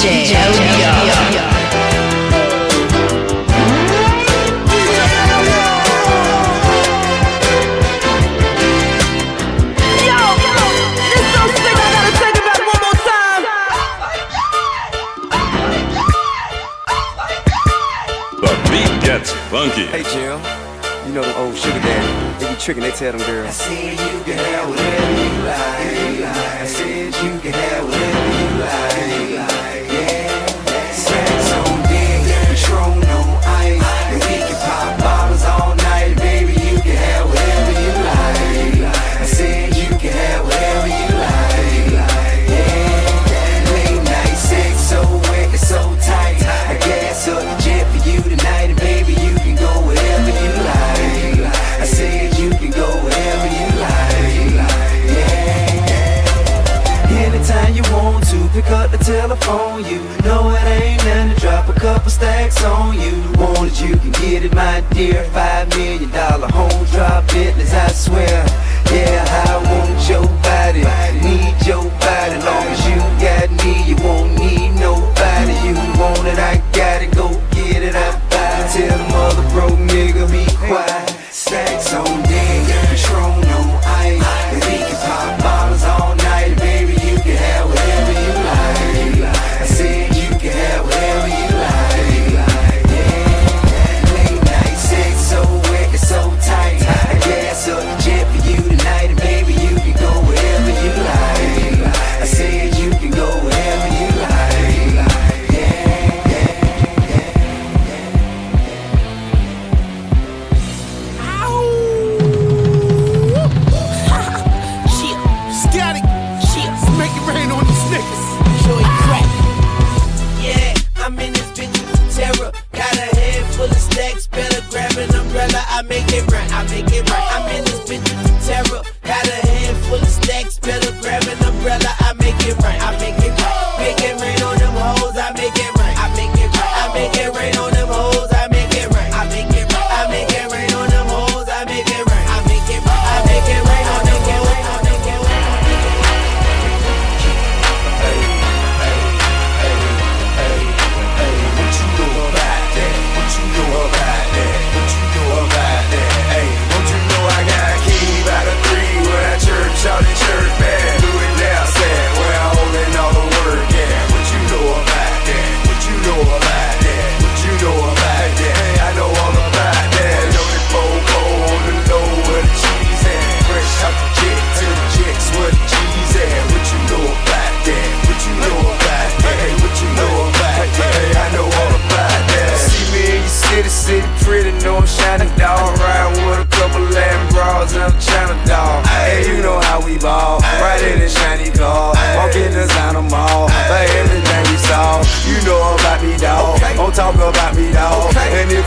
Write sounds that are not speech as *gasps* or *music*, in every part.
DJ Funky. Hey Jill, you know the old sugar daddy. They be tricking, they tell them girls. I see you, girl. swear.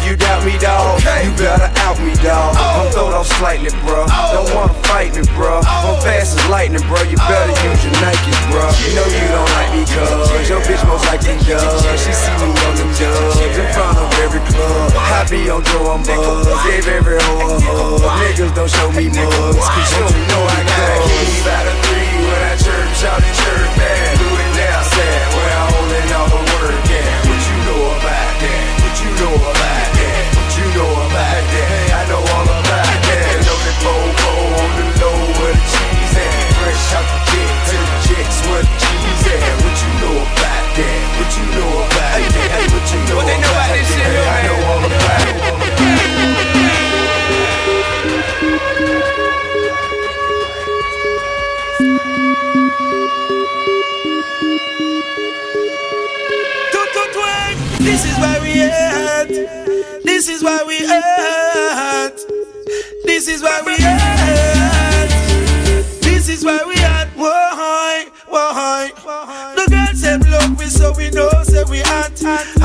you doubt me, dog. okay. you better out me, dog. Oh. I'm throwed off slightly, bro. Oh. Don't wanna fight me, bro. Oh. I'm fast as lightning, bro. You better oh. use your Nikes, bro. Yeah. You know you don't like me, cuz. Yeah. Your bitch most likely does. Yeah. She see me on the dubs in front of every club. I be on drawing bugs, gave every hoe a hug. Niggas don't show me mugs, cause you don't know I got keys out of three when I chirp, shout and chirp man. Do it now. Out the jet to the jets, the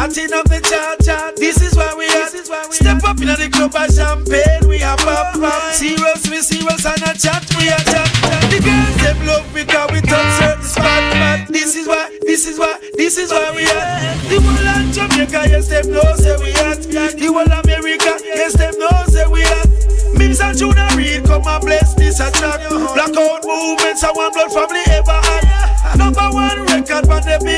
hot. Up the chart, chart. This is why we at. Step up in the club of champagne, we are pop, pop. Serious, we serious and a chat, we are chat. The girls them love because we touch certain spot, this is why, this is why, this is why we at. The whole of Jamaica, yes them know say we at. The whole America, yes them know say we at. Mims and Junior Reid come and bless this attack. Blackout movements, I want blood family ever had. Number one record on the billboard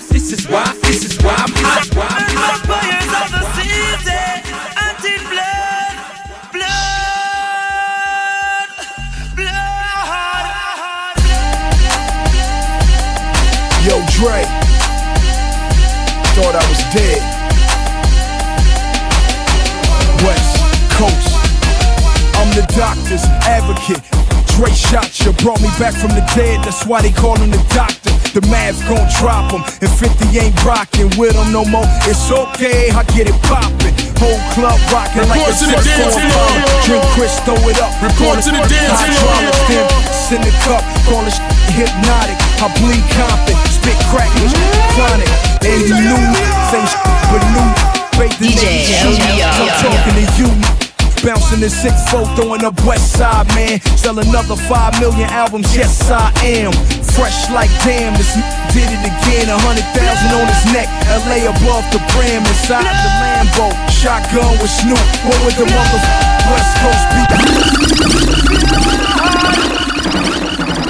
Dre shot you, brought me back from the dead. That's why they call him the doctor. The math gon' drop him, and 50 ain't rockin' with him no more. It's okay, I get it poppin'. Whole club rockin' like a Report to the dance on floor. fire. Drink Chris, throw it up. Report to the dance floor. Hydraulics, send the cup, call it hypnotic. I bleed confident, spit crackers, chronic. And you knew me, same shit, but new. Fake the DJ niggas, I'm talking to you. Bouncing six four, throwing up West Side, man. Sell another five million albums, yes I am. Fresh like damn, this did it again. A hundred thousand on his neck, LA above the brim, inside the Lambo. Shotgun with Snoop, what would the mother West Coast be?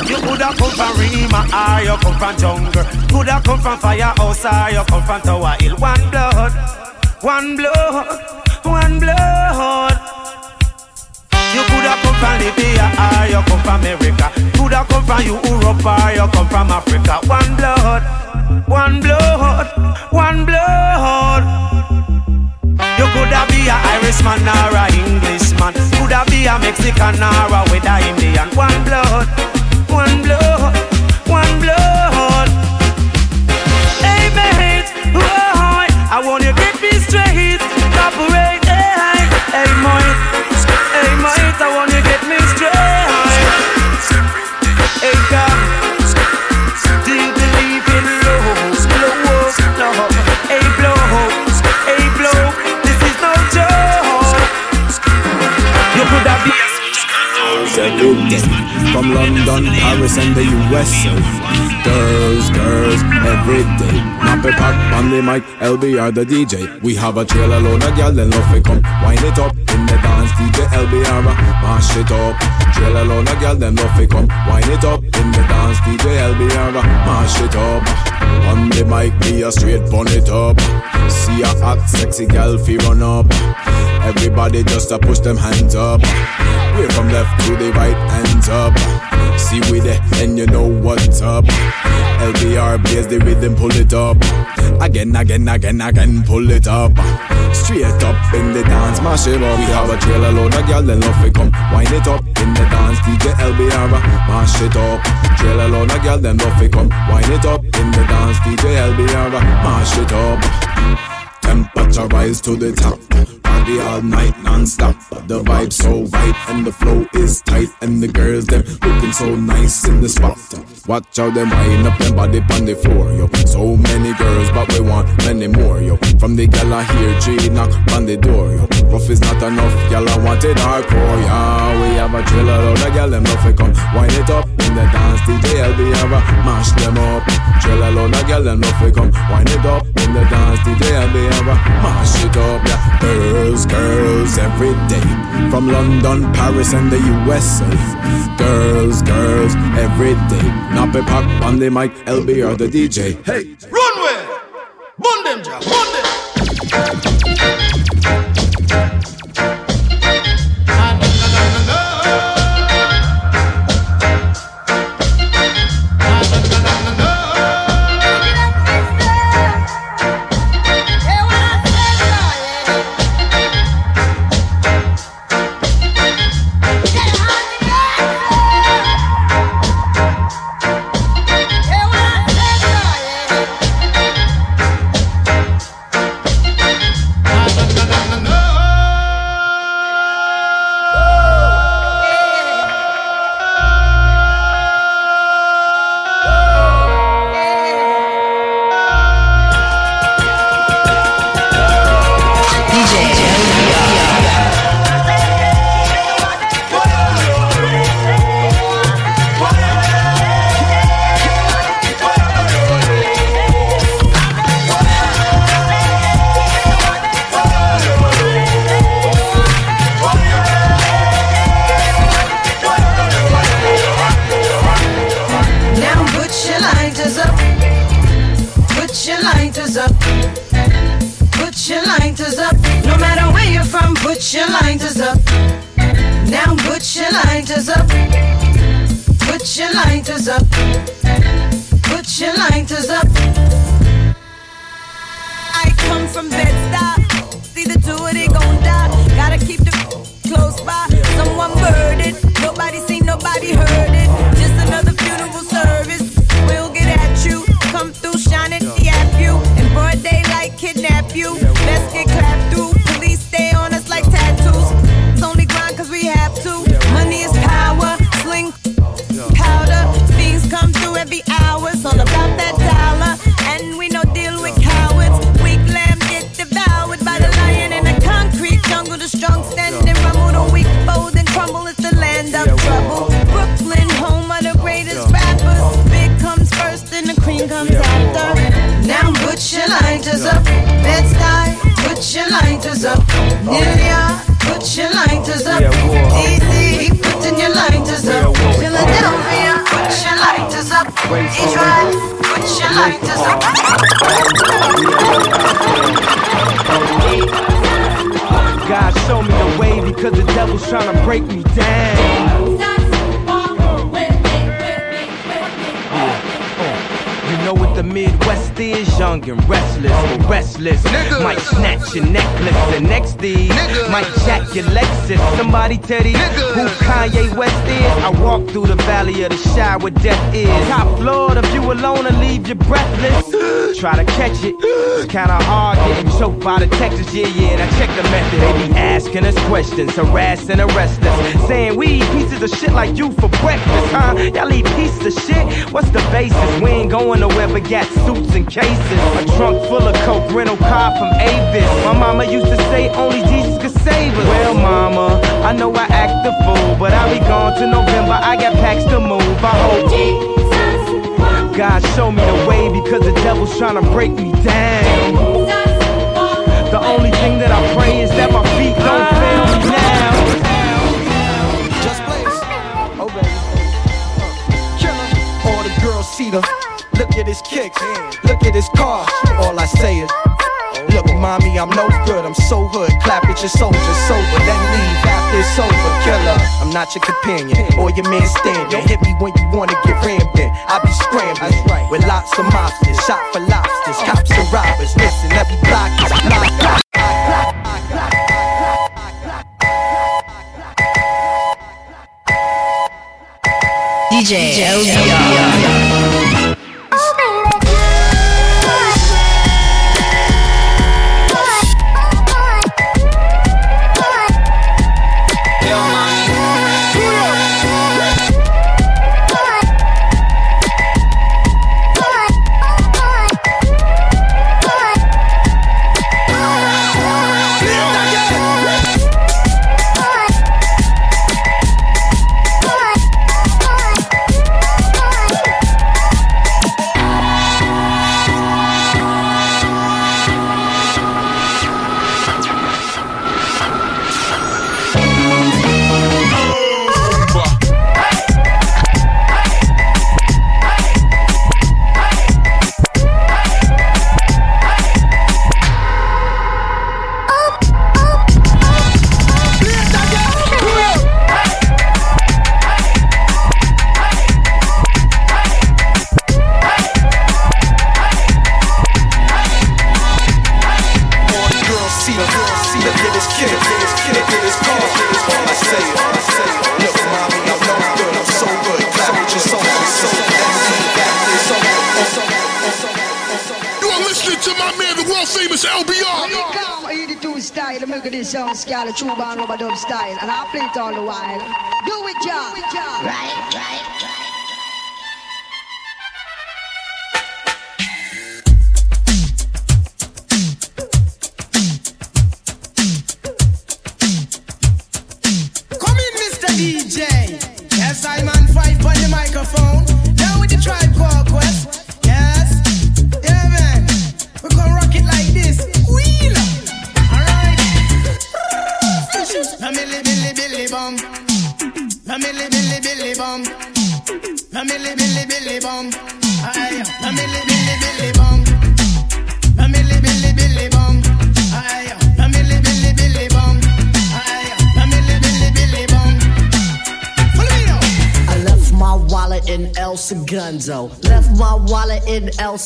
You coulda come from Rema or you come from jungle. Coulda come from firehouse or you come from Tower Hill. One blood, one blood, one blood. You coulda come from Libya or you come from America. Coulda come from Europe or you come from Africa. One blood, one blood, one blood. You coulda be a Irishman or a Englishman. Coulda be a Mexican or a with Indian. One blood, one blood, one blood. Mic, LBR the DJ. We have a trailer load of gyal, then love it come. Wind it up in the dance, DJ LBR, a mash it up. Trailer load of gyal, then love it come. Wind it up in the dance, DJ LBR, a mash it up. On the mic, be a straight bun it up. See a hot, sexy gal, fi run up. Everybody just a push them hands up. Way from left to the right, hands up. See we there, and you know what's up. LBR plays the rhythm, pull it up. Again, again, again, again, pull it up. Straight up in the dance, mash it up. We have a trailer load of gyal, then love it come. Wind it up in the dance, DJ LBR, mash it up. Trailer load of gyal, then love it come. Wind it up in the dance, DJ LBR, mash it up. Temperature rise to the top. Party all night non-stop. The vibe so right and the flow is tight. And the girls them looking so nice in the spot. Watch how them wind up them body on the floor, yo. So many girls, but we want many more, yo. From the gal I hear G knock on the door, yo. Rough is not enough, gal I want it hardcore, yeah. We have a trailer load of gal them love come. Wind it up in the dance, DJ LB ever mash them up. Trailer load of gal them love come. Wind it up in the dance, DJ LB ever mash it up, yeah. Girls, girls, every day. From London, Paris, and the USA. Girls, girls, every day. Nappy pop on the mic, LBR the DJ. Hey! Runway! Bun them, bun. These who Kanye West is. I walk through the valley of the Chi where death is. Top floor, the view alone will leave you breathless. *gasps* Try to catch it. It's kinda hard getting choked by the Texas. Yeah, yeah, and I check the method. They be asking us questions, harassing, arrest us. Saying we eat pieces of shit like you for breakfast, huh? Y'all eat pieces of shit? What's the basis? We ain't going nowhere but got suits and cases. A trunk full of coke, rental car from Avis. My mama used to say only Jesus could save us. Well, mama, I know I act the fool, but I'll be gone to November. I got packs to move. I hope. God show me the way because the devil's trying to break me down. The only thing that I pray is that my feet don't fail me now. Just blaze. Oh, baby. Killer. All the girls see the. Look at his kicks. Look at his car. All I say is. Look, mommy, I'm no good. I'm so hood. Clap at your soldiers sober. Then leave after it's over. Killer, I'm not your companion or your man stand. Don't hit me when you wanna get rammed in. I be scrambling with lots of mobsters. Shot for lobsters. Cops and robbers. Listen, every block is block. DJ LBR. Milk of this sound scale, true band rubber dub style, and I play it all the while. Do it, John. Right, right, right.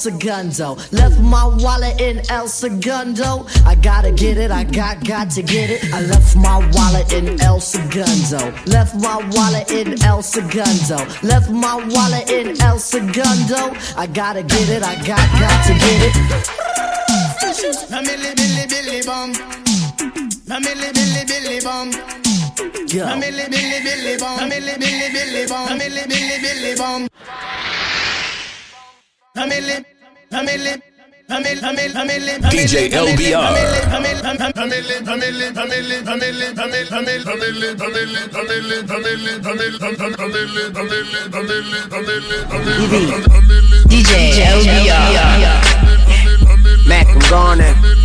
Segundo. Left my wallet in El Segundo. I gotta get it, I got got to get it. I left my wallet in El Segundo. Left my wallet in El Segundo. Left my wallet in El Segundo. I gotta get it, I got got to get it. Na milli billy billy bum. Na milli billy billy bum. Na milli billy billy bum. Na milli billy billy bum. Na milli billy billy bum. Na milli. DJ LBR. DJ LBR. Mac, Garner.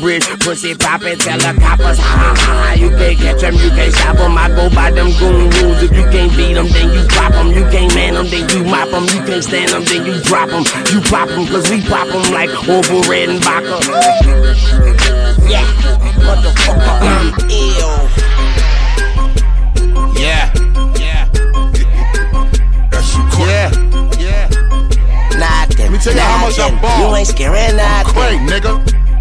bridge. Pussy poppin', tell the coppers, ha ha ha. You can't catch them, you can't stop them. I go by them goon rules. If you can't beat them, then you drop them. You can't man them, then you mop them. You can't stand them, then you drop them. You pop them, cause we pop them like Orville Redenbacher. Yeah, motherfucker, I'm ill. Yeah. Yeah. Yeah. Yeah. Nothing. Let me tell you how much I ball. You ain't scaring nothing. Craig, nigga.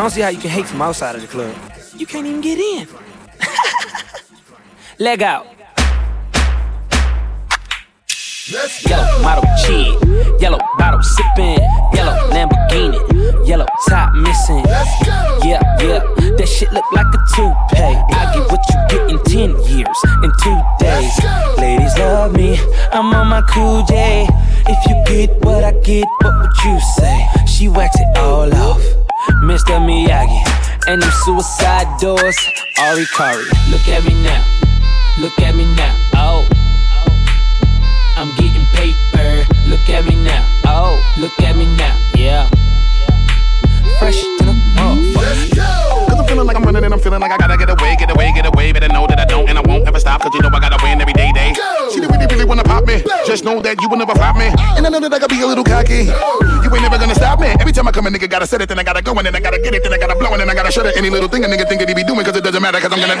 I don't see how you can hate from outside of the club. You can't even get in. *laughs* Leg out. Yellow model cheat, yellow bottle sipping, yellow Lamborghini, yellow top missing. Yeah, yeah, that shit look like a toupee. I get what you get in 10 years, in two days. Ladies love me, I'm on my cool J. If you get what I get, what would you say? She wax it all off, Mr. Miyagi. And them suicide doors, Ari Kari. Look at me now, look at me now, oh. I'm getting paper. Look at me now. Oh, look at me now. Yeah. Fresh to the motherfucker. Cause I'm feeling like I'm running and I'm feeling like I gotta get away, get away, get away. Better know that I don't and I won't ever stop. Cause you know I gotta win every day, day. She really, really wanna pop me. Just know that you will never flop me. And I know that I gotta be a little cocky. You ain't never gonna stop me. Every time I come, a nigga gotta set it, then I gotta go, and then I gotta get it, then I gotta blow, and then I gotta shut it. Any little thing a nigga think that he be doing, cause it doesn't matter, cause I'm gonna.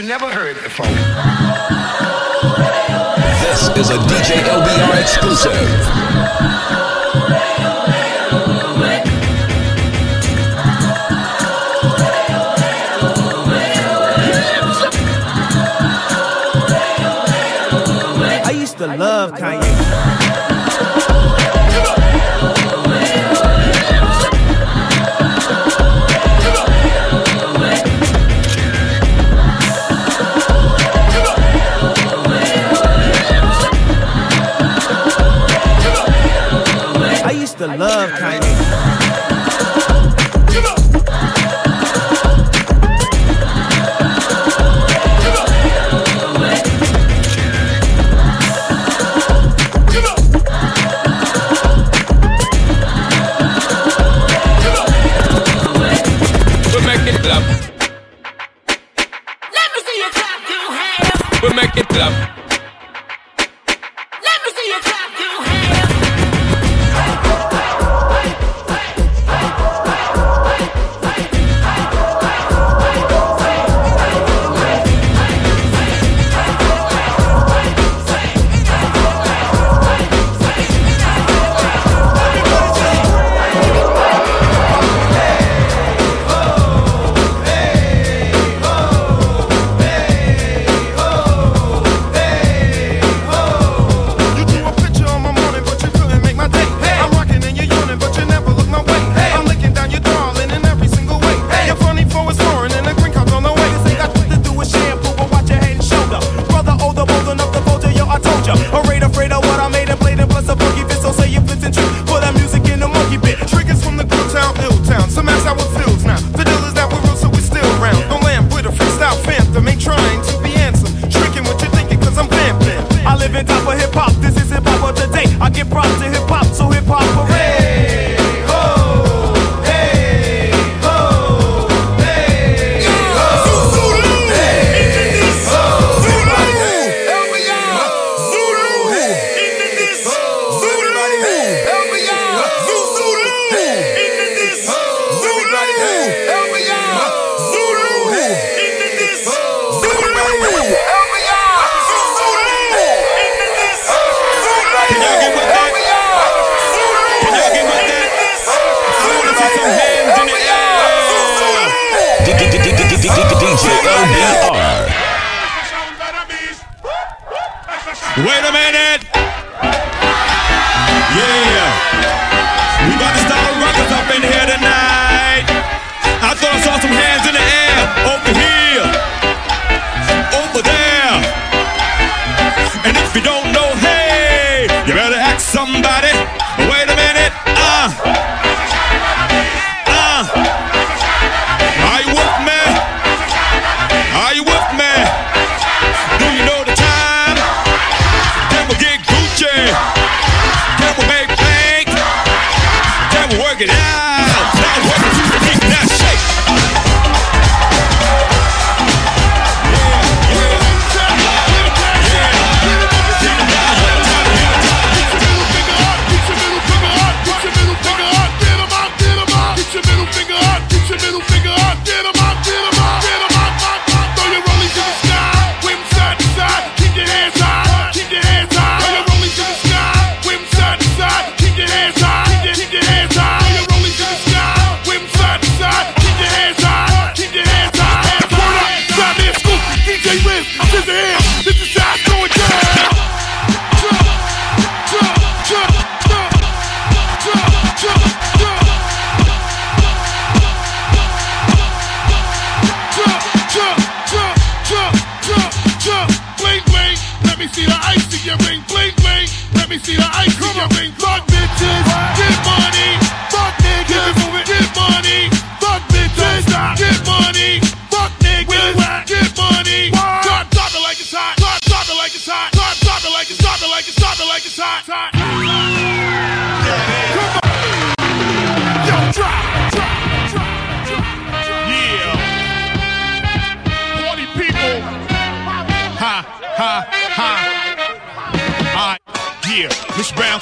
you never heard before. This is a DJ LBR exclusive. I used to love Kanye.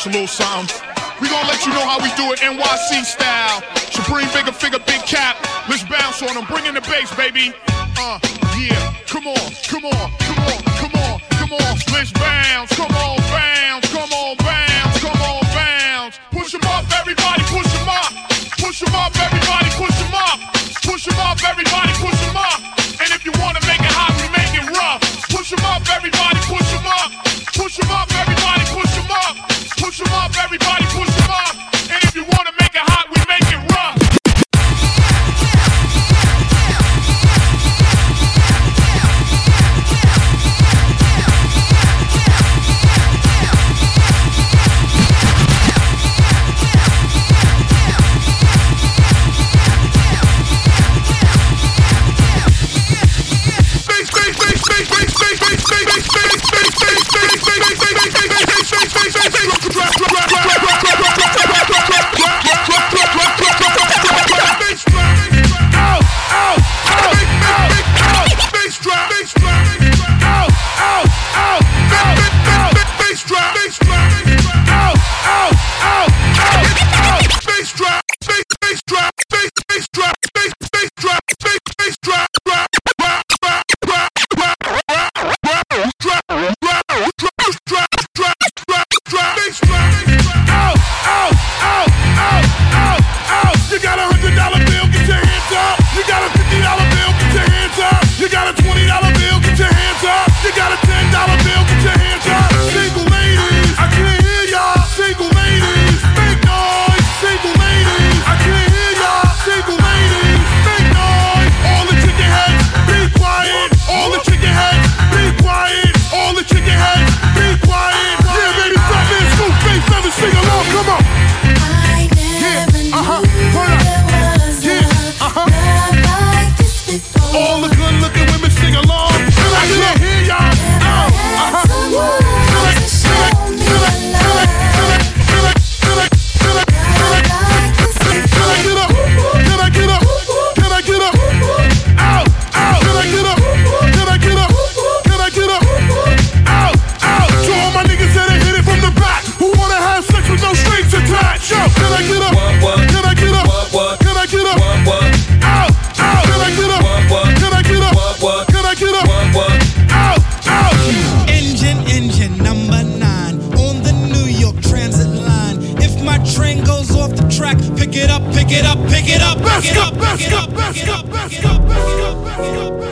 a little something. We gonna let you know how we do it NYC style. Supreme bigger figure, Big Kap. Let's bounce on them. Bring in the bass, baby. Uh. Back it up, back it up, back it up, back it up, back it up.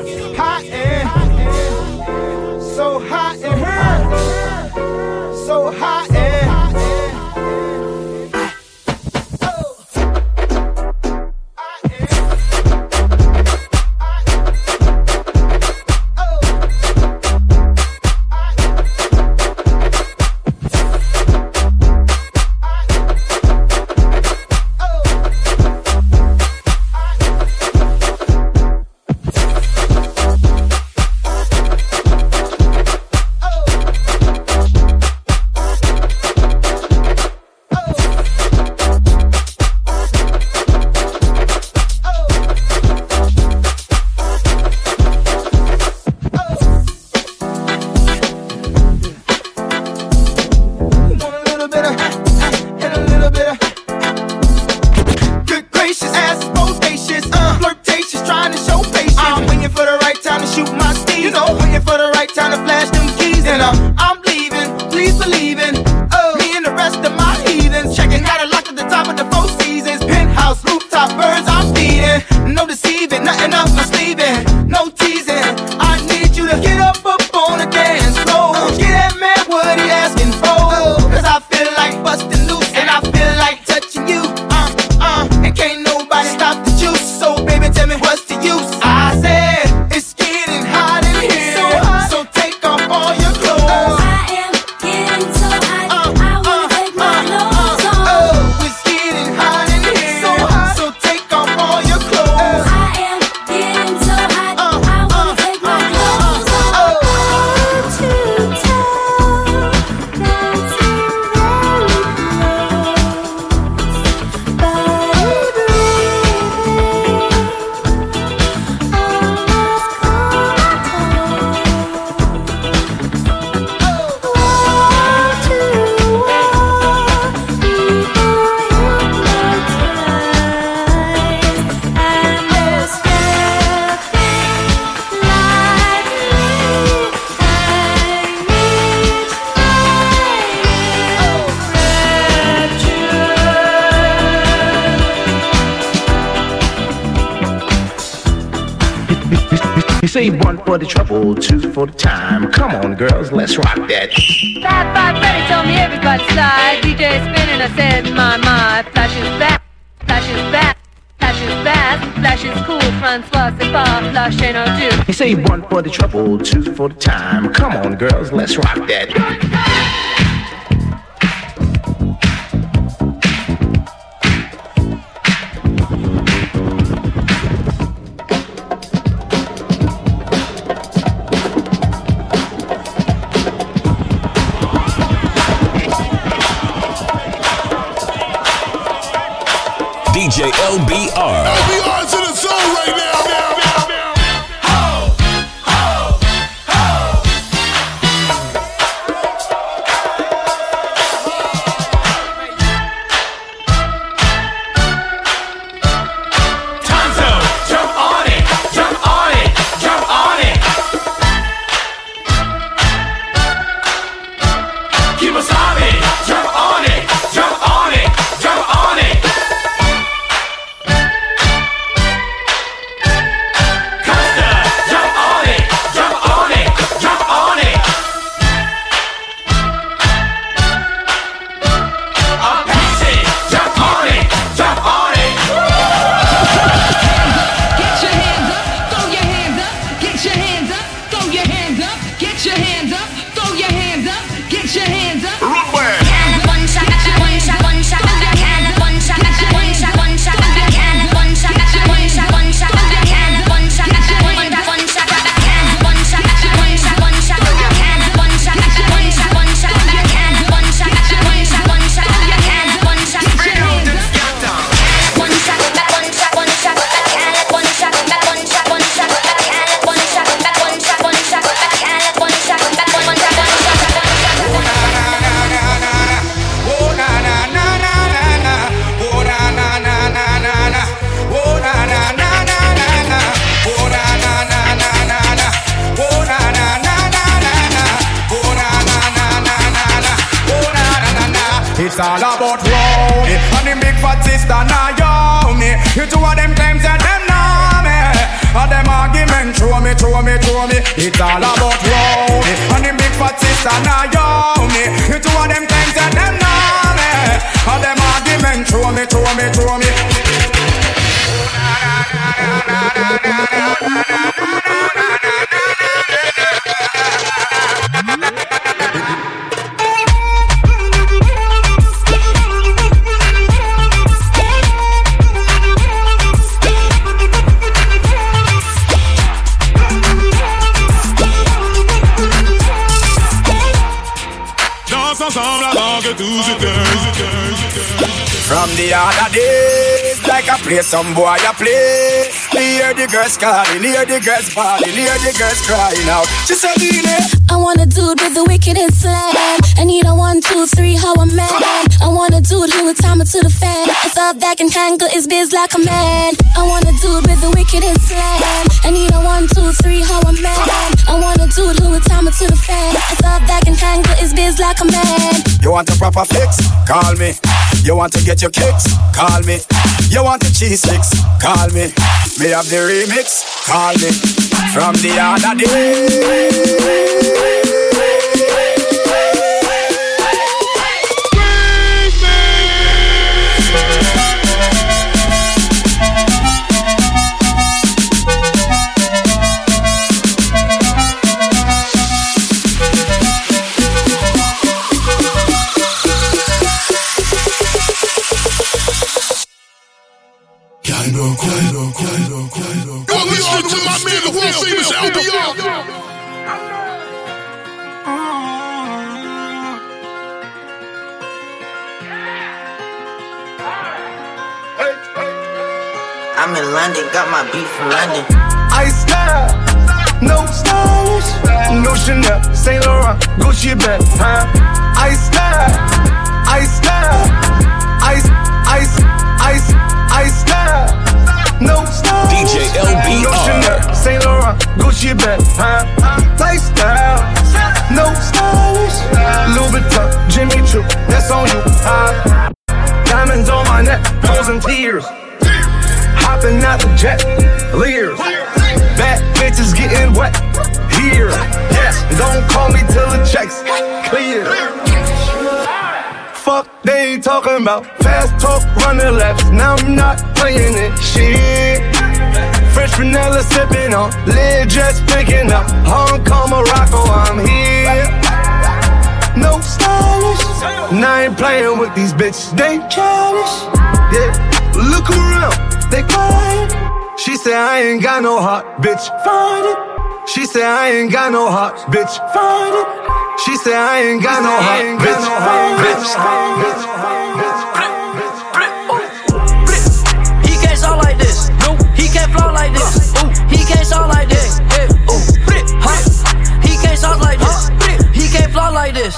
the trouble, two for the time. Come on, girls, let's rock that. Bad, bad Freddy told me everybody slide. DJ spinning, I said, my, my. Flash is back, flash is back. Flash is cool, Francois, c'est pas flash ain't no dude. He say one for the trouble, two for the time. Come on, girls, let's rock that. The like I play some boy I play. Hear the girls calling, hear the girls bawling, hear the girls crying out. She said, Dile, eh? I want a dude with the wickedest slam. I need a one, two, three, how a man. I want a dude who would time it to the fan. A thought that can handle his biz like a man. I want a dude with the wickedest slam. I need a one, two, three, how a man. I want a dude who would time it to the fan. A thought that can handle his biz like a man. You want a proper fix? Call me. You want to get your kicks? Call me. You want the cheese sticks? Call me. Me have the remix? Call me. From the other day. I'm in London, got my beat from London. I style, no stylish, no Chanel, Saint Laurent, Gucci bag, huh? I style, I style, I I I I style, no style. DJ LBR. No Chanel, Saint Laurent, Gucci bag, huh? Lifestyle, no stylish, Louis Vuitton, Jimmy Choo, that's on you, huh? Diamonds on my neck, frozen tears. Hopping out the jet, leers. Bad bitches getting wet here. Yes, don't call me till the checks clear. Fuck, they talking about fast talk, running laps. Now I'm not playing it. Shit. Fresh vanilla sipping on, lid just picking up. Hong Kong, Morocco, I'm here. No stylish. Now I ain't playing with these bitches. They childish. Yeah. Look around, they quiet. She said I ain't got no heart, bitch. Find it. She said I ain't got no heart, bitch. Find it. She said I ain't got no heart, bitch. Bitch. He can't sound like this. No, he can't flow like this. Ooh, he can't sound like this. Ooh, huh? He can't sound like this. He can't flow like this.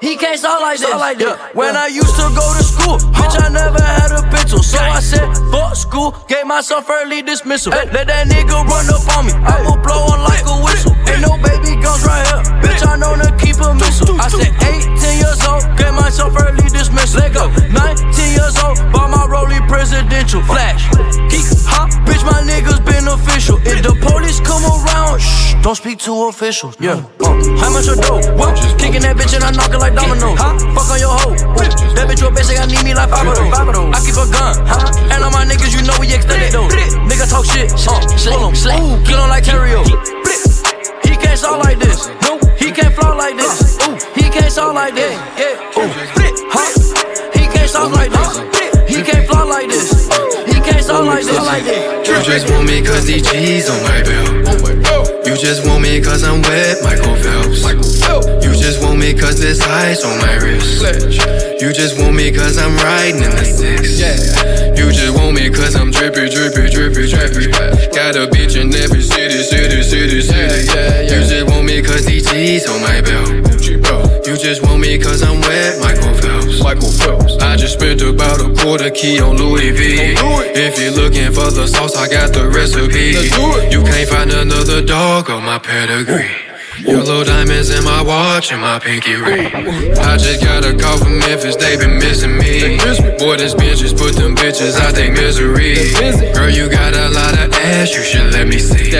He can't sound like this. Yeah. When I used to go to school, bitch, I never had a pencil. So I said, fuck school, gave myself early dismissal. Hey, let that nigga run up on me. I will blow on like a whistle. Ain't no baby guns right here. Bitch, I know to keep a missile. I said 18 years old, get myself early dismissal. Let go. 19 years old, bought my rollie presidential. Flash. Geek, hop, bitch, my niggas been official. If the police come around, shh, don't speak to officials. Yeah. Uh, how much a dope? What? Kicking that bitch and I knock it like dominoes. Huh? Fuck on your hoe. That bitch your bitch, say I need me like five of those. I keep a gun. Huh? And all my niggas, you know we extended those. Nigga talk shit. Uh, pull 'em. Ooh, kill 'em like Terrio. Can't sound like this. No, he can't flow like this. Ooh, he can't sound like this. Yeah. Ooh, huh? He can't sound like this. He can't flow like this. He can't sound like this. You just want me cause these G's on my belt. You just want me cause I'm wet, Michael Phelps. You just want me cause there's ice on my wrist. You just want me cause I'm riding in the six. You just want me cause I'm drippy, drippy, drippy, drippy. Got a bitch in just want me cause I'm wet, Michael Phelps. Michael Phelps. I just spent about a quarter key on Louis V. If you're looking for the sauce, I got the recipe. You can't find another dog on my pedigree. Yellow diamonds in my watch and my pinky ring. I just got a call from Memphis, they been missing me. Boy, this bitch just put them bitches out they misery. Girl, you got a lot of ass, you should let me see.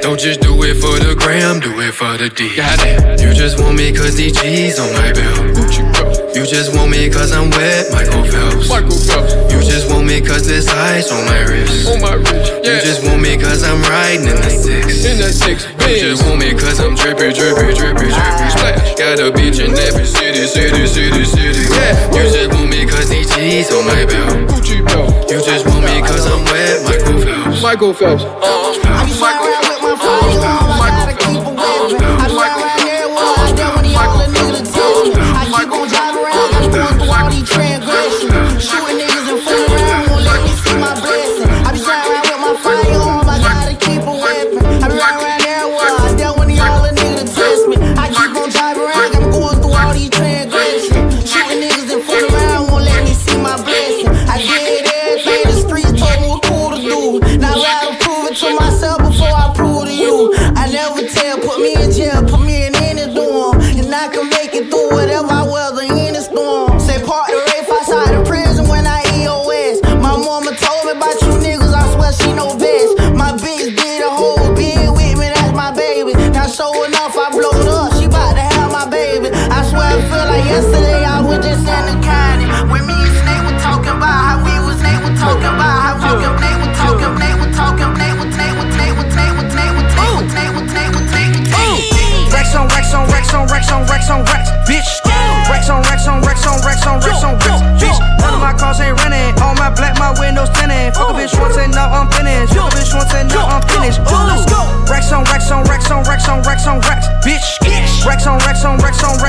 Don't just do it for the gram, do it for the D. You just want me cause these G's on my belt. You just want me cause I'm wet, Michael Phelps. Michael Phelps. You just want me cause there's ice on my wrist. On my wrist. Yeah. You just want me cause I'm riding in the six. In the six. You just want me cause I'm drippy, drippy, drippy, drippy, splash. Got a beach in every city, city, city, city. Yeah. You just want me cause these G's on my belt. Gucci belt. You just want me cause I'm wet, Michael Phelps. Michael Phelps. Uh, I'm Michael Phelps.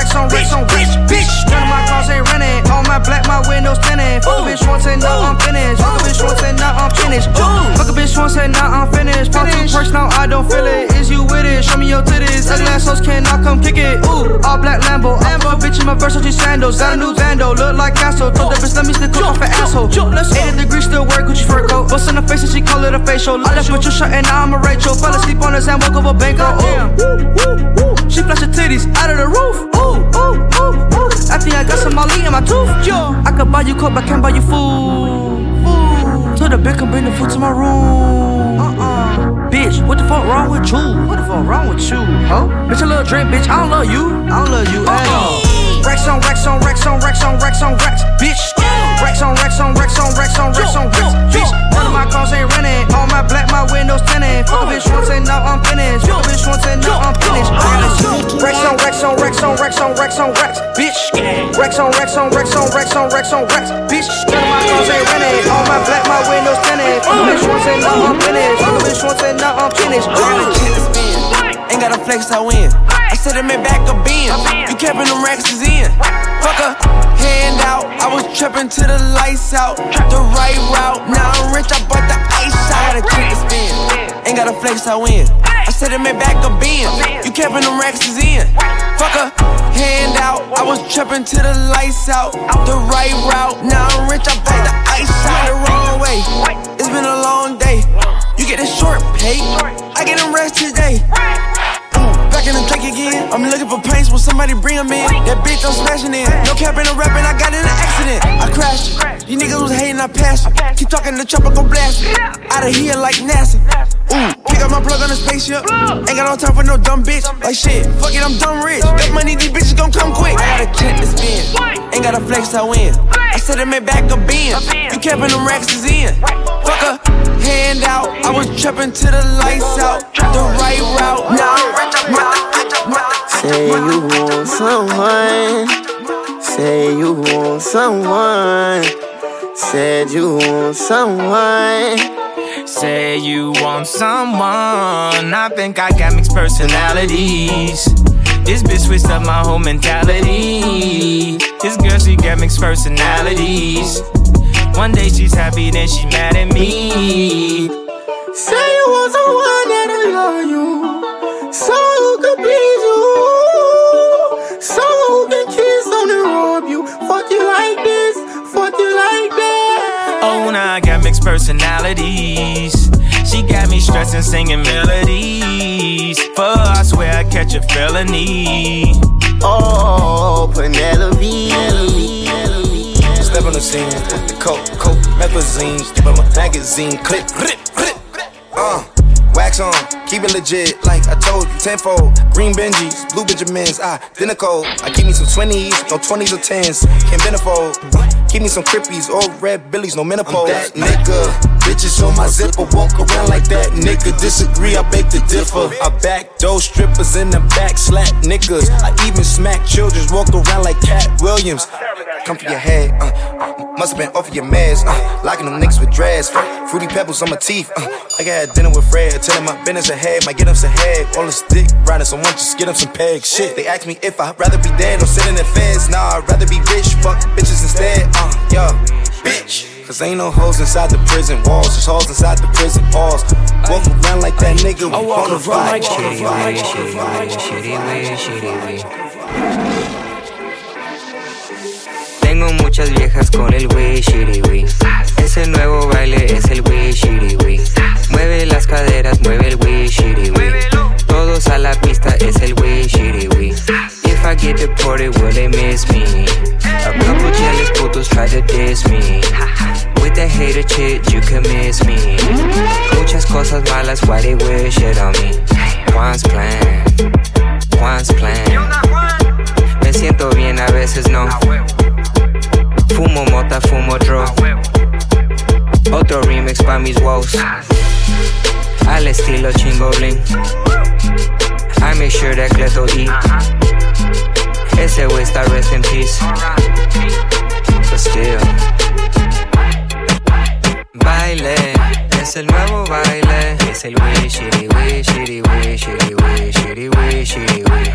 On Rex on Rex on Rex, bitch. None of my cars ain't running. All my black, my windows tinted. Fuck a bitch once and now I'm finished. Fuck a bitch once and now I'm finished. Fuck a bitch once and now I'm finished. Pop two perks now I don't feel it. Is you with it? Show me your titties. Ugly ass hoes cannot come kick it. Ooh, all black Lambo. I'm a bitch in my Versace sandals. Got a new bando, look like Castro. Told the bitch let me stick off an asshole. 80 degrees still wear Gucci fur coat. Bust in the face and she call it a facial. I left with your shirt and now I'm a Rachel. Fell asleep on his hand, woke up a bank. Oh, ooh, she flash her titties out of the roof. Ooh, ooh, ooh, ooh. After I got some Molly in my tooth. Yo, I could buy you coke, but can't buy you food. Food. Told the bitch come bring the food to my room. Uh-uh. Bitch, what the fuck wrong with you? What the fuck wrong with you, huh? Bitch, a little drip, bitch. I don't love you. I don't love you at all. Rex on Rex on Rex on Rex on Rex on Rex, bitch. Rex on Rex on Rex on Rex on Rex on Rex, bitch. None of my cars ain't running. All my black, my windows tinted. Fuck a bitch once and now I'm finished. Fuck a bitch once and now I'm finished. Rex on Rex on Rex on Rex on Rex on Rex, bitch. Rex on Rex on Rex on Rex on Rex on Rex, bitch. None of my cars ain't running. All my black, my windows tinted. Fuck a bitch once and now I'm finished. Fuck a bitch once and now I'm finished. Ain't got a flex, I win. I said it made back a bin. You kept them racks is in. Fuck a hand out. I was tripping to the lights out. The right route. Now I'm rich, I bought the ice out. Gotta check the spin. Ain't got a flex, I win. I said it made back a bin. You kept them racks is in. Fuck a hand out. I was tripping to the lights out. The right route. Now I'm rich, I bought the ice out. The wrong way. It's been a long day. You get a short pay. I get them rest today. Back in the track again. I'm looking for paints when somebody bring them in. That bitch I'm smashing in. No cap in the rapping, I got in an accident. I crashed it. These niggas was hating, I passed. Keep talking the chopper, go blast it. Out of here like NASA. Ooh, pick up my plug on the spaceship. Ain't got no time for no dumb bitch. Like shit, fuck it, I'm dumb rich. That money, these bitches gon' come quick. I gotta check the spin. Ain't got a flex, I win. I said it made back a bin. You kept them racks is in. Fuck a hand out. I was tripping to the lights out. The right route. Now I'm rich, I'm Say you want someone. Say you want someone. Said you want someone. Say you want someone. I think I got mixed personalities. This bitch switched up my whole mentality. This girl, she got mixed personalities. One day she's happy, then she mad at me. Say you want someone that'll love you. Someone who can please you. Someone who can kiss on and rob you. Fuck you like this. Fuck you like that. Oh, now I got mixed mixed personalities. She got me stressing, singing melodies. For I swear I catch a felony. Oh, Penelope. Step on the scene, the coke, coke, methazine, step on my magazine, clip, clip, clip, uh. Wax on, keep it legit, like I told you, tenfold. Green Benjis, blue Benjamins, ah, dinner. I keep me some 20s, no 20s or 10s, can't benefold. Keep me some crippies, or red billies, no menopause. I'm that nigga. Bitches on my zipper, walk around like that nigga. Disagree, I beg to differ. I back those strippers in the back, slap niggas. I even smack children, walk around like Katt Williams. Come for your head, uh, must have been off of your meds, uh, locking them niggas with dreads. Fruity pebbles on my teeth, uh, I got dinner with Fred, telling my business ahead, might get him some head. All this dick riding, so won't just get him some pegs. Shit, they ask me if I'd rather be dead or sit in the feds. Nah, I'd rather be rich, fuck bitches instead, uh, yeah, bitch. Cause ain't no hoes inside the prison walls, just hoes inside the prison walls. Walk around like that nigga, we bonafide. Shitty way, shitty way, shitty way, shitty way. Tengo muchas viejas con el wey, shitty wey. Ese nuevo baile es el wey, wey. Mueve las caderas, mueve el wey, wey. Todos a la pista es el wey, wey. If I get deported, will they miss me? A couple jealous putos try to diss me. With the hater shit, you can miss me. Muchas cosas malas, why they wish it on me? Juan's plan, Juan's plan. Me siento bien, a veces no. Fumo mota, fumo draw. Otro remix pa' mis woes. Al estilo chingo bling. I make sure that Cleto eat. Ese wey está rest in peace. But still. Baile, es el nuevo baile. Es el wey, shitty wey, shitty wey, shitty wey, shitty wey, shitty wey.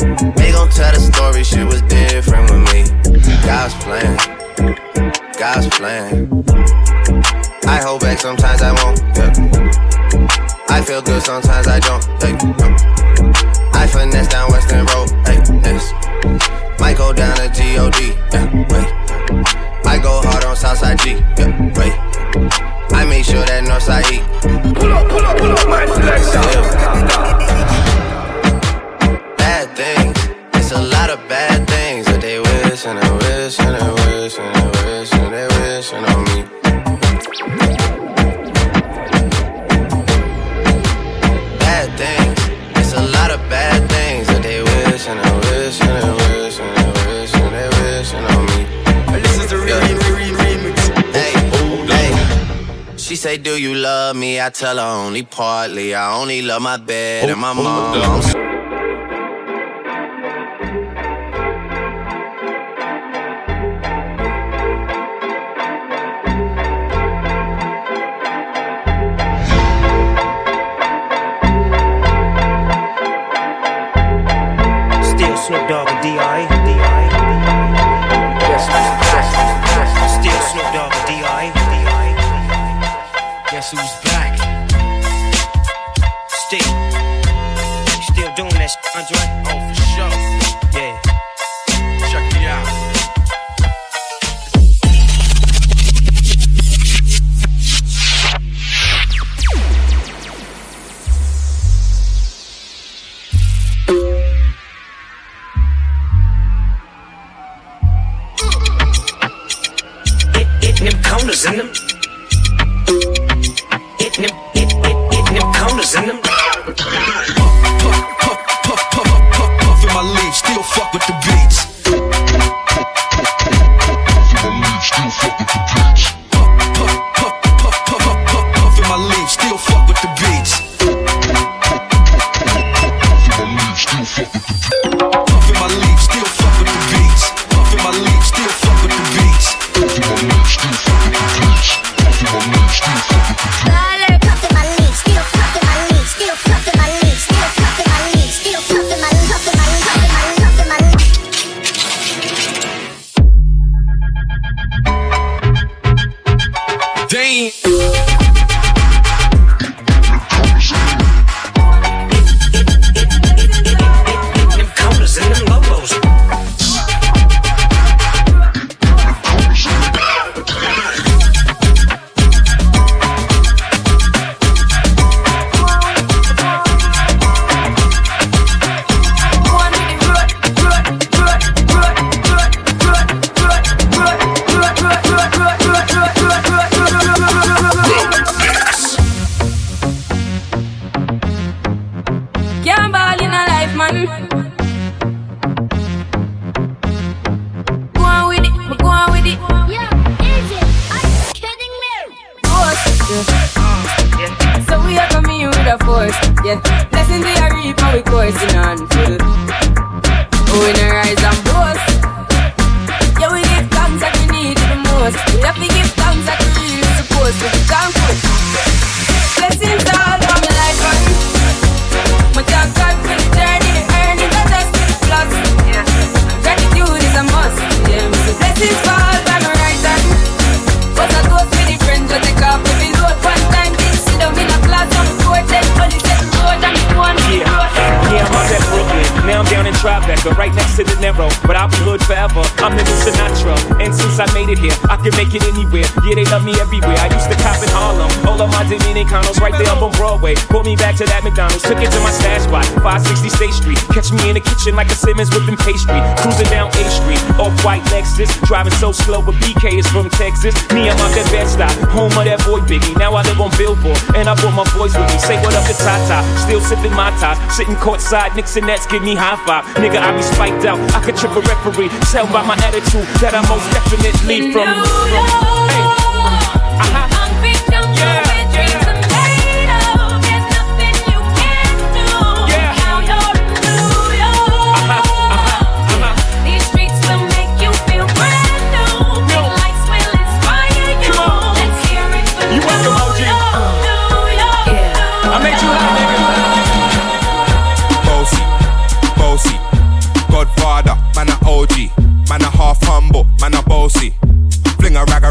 They gon' tell the story, shit was different with me. God's plan, God's plan. I hold back, sometimes I won't. Yeah. I feel good, sometimes I don't. Hey, uh. I finesse down Western Road. Hey, yes. Might go down to God. Yeah, wait. I go hard on Southside G. Yeah, wait. I make sure that Northside E. Pull up, pull up, pull up, my selection. Bad and they wish and they wish and they wish and on me. Bad things. It's a lot of bad things that they wish and they wish and they wish and they wish and they wish on me. This is the re re remix. Hey, hey. She say, Do you love me? I tell her only partly. I only love my bed and my mom. Guess a force, yeah. Blessings we are reap and we coursing on full. Oh, we no rise and boast. Yeah, we give thanks that we need it the most. We have to give thanks that we really supposed to. be Thankful. Blessings Tribeca, right next to De Niro. But I'll be hood forever. I'm the Sinatra. And since I made it here, I can make it anywhere. Yeah, they love me everywhere. I used to cop in Harlem. All of my Dominicanos right there up on Broadway. Pulled me back to that McDonald's. Took it to my stash spot, 560 State Street. Catch me in the kitchen like a Simmons whipping pastry. Cruising down A Street, off white Lexus. Driving so slow, but BK is from Texas. Me, I'm out that Bed-Stuy, home of that boy Biggie. Now I live on Billboard, and I brought my boys with me. Say what up to Tata. Still sipping my top. Sitting courtside, Knicks and Nets give me high five. Nigga, I be spiked out. I could trip a referee. Tell by my attitude that I most definitely from. from hey. Uh-huh.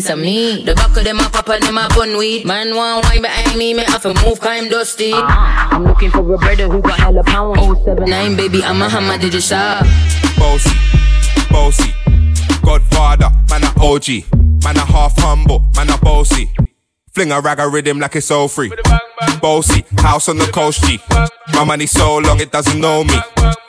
piece of me. The back of them a pop and them a bun weed. Man want wine behind me, me have to move 'cause I'm dusty. Uh-huh. I'm looking for a brother who got hella pound. 079, baby, I'm a hammer, did you shop? Bossy, bossy, Godfather, man a OG, man a half humble, man a bossy. Fling a rag a rhythm like it's all free. Bossy, house on the coast G. My money so long it doesn't know me.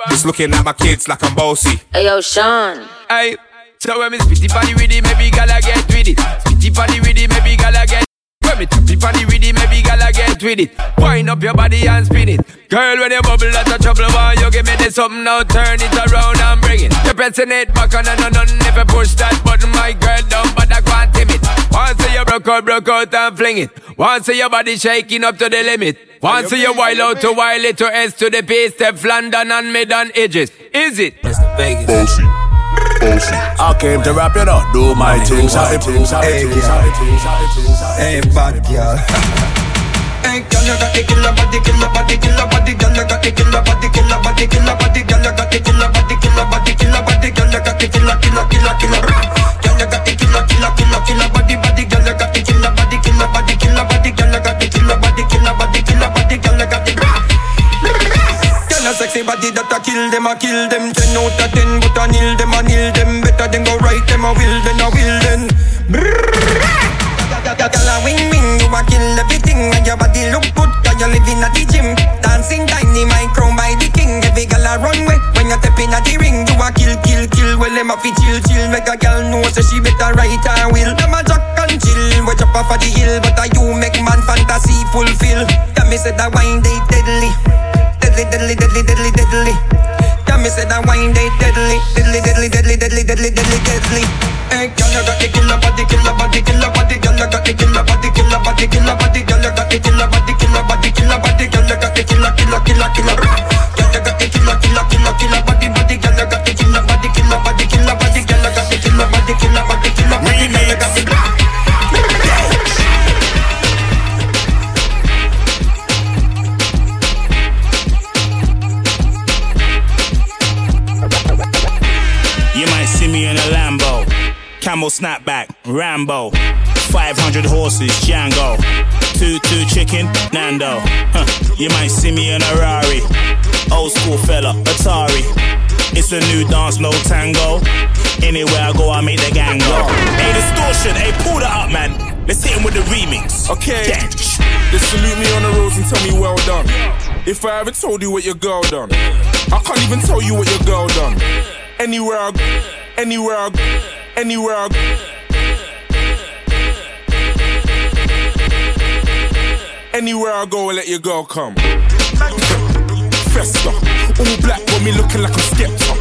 It's looking at my kids like I'm bossy. Hey yo, Sean. Hey, so when me spitty body with it, maybe gala get with it. Spitty body with it, maybe gala get. When me tappy body with it, maybe gala get with it. Wind up your body and spin it. Girl, when you bubble, that's a trouble. Why you give me this something now? Turn it around and bring it. You're pressing it back on and on and you push that button, my girl, down, but I can't tame it. Once you broke out, broke out and fling it. Once your body shaking up to the limit. Once you wild out to wild it to S to the base, step London and mid on edges. Is it? Vegas. Bossy. Bossy. I came to rap it up, do my thing, shot it, thing, shot it, thing, shot it, thing, shot it, thing, shot it. Hey, bad girl. Hey, girl, you got the killer body, killer body, killer body, girl, you got the killer body, killer body, killer body, girl, you got the killer body, killer body, killer body, girl, you got the killer, killer, killer, killer. Girl, you got the killer, killer, killer, killer body, body, girl, you got the killer body, killer body, killer body, girl, you got the killer body, killer body, killer body, girl, you got the. A sexy body that a kill them, a kill them. Ten out of ten, but a nil them, a nil them. Better than go right them, a will then, a will then. Girl, a wing wing, you a kill everything, and your body look good, 'cause you live in a the gym. Dancing tiny, micro by the king. Every girl a run way when you step in a the ring. You a kill, kill, kill. Well, them a fi chill, chill Make a girl know so she better write her will. Them a jack and chill, we chop off of the hill, but a you make man fantasy fulfill. Yeah, me say that wine they deadly, Say that wine they deadly, deadly, deadly, deadly, deadly, deadly, deadly, deadly. Hey, girl, you got the killer body, killer body, killer body. Girl, you got the killer body, killer body, killer body. Girl, you got the killer body, killer body, killer body. Girl, you got the killer, killer, killer, killer. Camel snapback, Rambo, 500 horses, Django, two two chicken, Nando. Huh. You might see me in a Rari, old school fella, Atari. It's a new dance, no tango. Anywhere I go, I make the gang go. Hey, distortion, hey, pull that up, man. Let's hit him with the remix. Okay. They salute me on the roads and tell me well done. If I ever told you what your girl done, I can't even tell you what your girl done. Anywhere I go, anywhere I go, anywhere I go. Anywhere I go, I let your girl come. Festa, all black when me looking like I'm Skepta.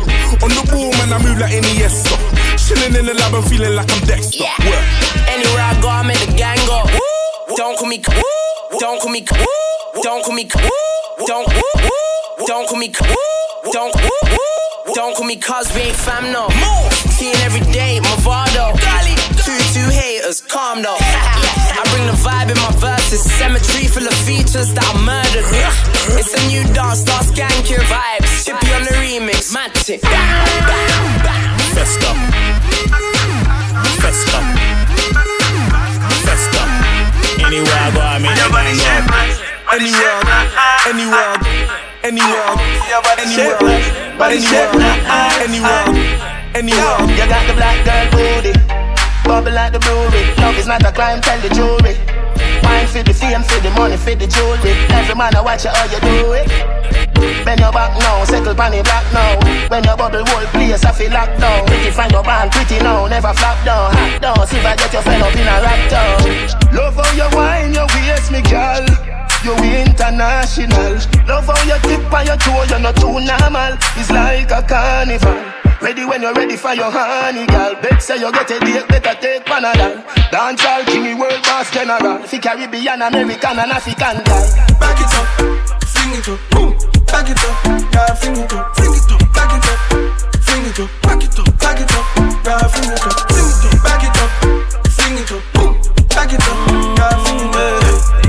On the ball, man, I move like Iniesta. Chilling in the lab and feeling like I'm Dexter. Yeah. Work. Anywhere I go, I make the gang go. Don't call me, don't call me, don't call me, don't, don't call me, don't, don't call me cuz we ain't fam no. Seeing every day, Movado. Two, two haters, calm though. I bring the vibe in my verses. Cemetery full of features that I murdered. It's a new dance, start skank your vibes. Chippy on the remix, Matic. Festa. Festa. Festa. Anywhere I go, I make the gang go. Anywhere I anywhere anywhere anywhere I go, Body shape, anywhere anywhere. You got the black girl booty, bubble like the brewery. Love is not a crime, tell the jury. Wine for the fame, for the money, for the jewelry. Every man I watch you how you do it. Bend your back now, circle pan the black now. When your bubble whole place, I feel locked down. Pretty find your band, pretty now, never flop down, hot down. See if I get your friend up in a rap down. Love how you wine, your waist, me girl. You international. Love how you tip on your toe, you're not too normal. It's like a carnival. Ready when you're ready for your honey, girl. Bet say you get a date, better take Panadol. Dance all king, world boss general. Fi Caribbean, American, and African guy. Back it up, sing it up, boom. Back it up, girl, sing it up, sing it up. Back it up, sing it up, back it up, back it up, girl, sing it up, sing it up. Back it up, sing it up, boom. Back it up, girl, sing it up.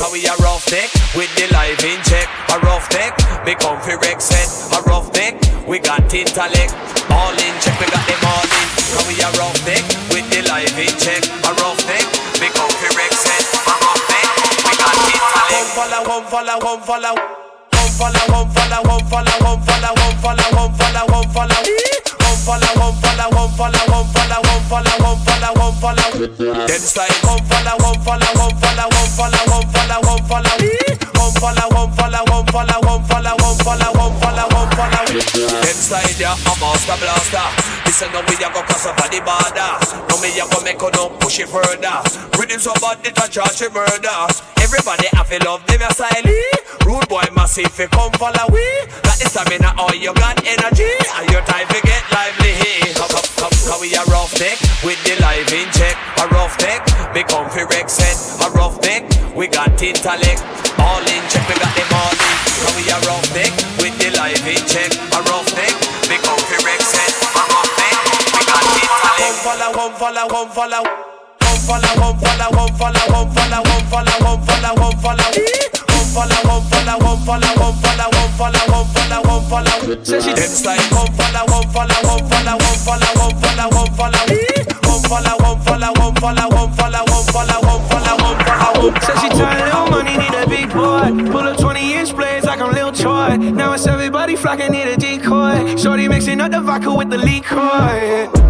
How we a rough with the live in check. A rough neck, comfy rec set. A rough we got intellect. All in check, we got them all in. How we a rough with the live in check. A rough neck, comfy rec set. A rough we got intellect. Come follow, come follow, come follow. Follow, come follow, come follow, come follow, come follow, come follow, come follow. Come follow, come follow, come follow, come follow, come follow, come follow, come follow. Them style, come follow, come follow, come follow, come follow, come follow, come follow. Come follow, come follow, come follow, come follow, come follow, come follow, come follow. Them style, yeah, a master blaster. Listen, now we a go cross over the border. Now me a go make you no push it further. Rhythm so bad it a charge it murder. Everybody have to love them a style. Eh? Rude boy massive, fi come follow we. Got the stamina, all you got energy, and your time to get lively. Come, come, come, come, we a rough neck with the live in check. A rough neck, me comfy rec set. A rough neck, we got intellect. All in check, we got them all in. Come we a rough neck with the live in check. A rough neck, me comfy rec set. A rough flocking, need a V boy. Pull a decoy. Shorty mixing up the vodka with the liquor.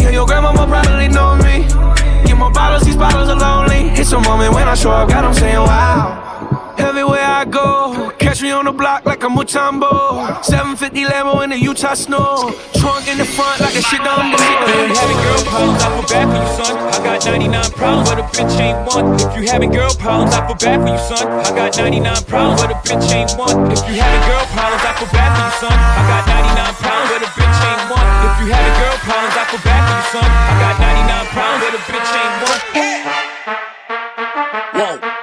Yeah, your grandma probably know me. Get more bottles, these bottles are lonely. It's a moment when I show up, God, I'm saying wow. Everywhere I go, catch me on the block like a Mutombo. 750 Lambo in the Utah snow. Trunk in the front like a shit Dumbo. If you having girl problems, I feel bad for you, son. I got 99 problems, but a bitch ain't one. If you having girl problems, I feel bad for you, son. I got 99 problems, but a bitch ain't one. If you having girl problems, I feel bad for you, son. I got 99 problems, but a bitch ain't one. If you having girl problems, I feel bad for you, son. I got 99 problems, but a bitch ain't one. Whoa.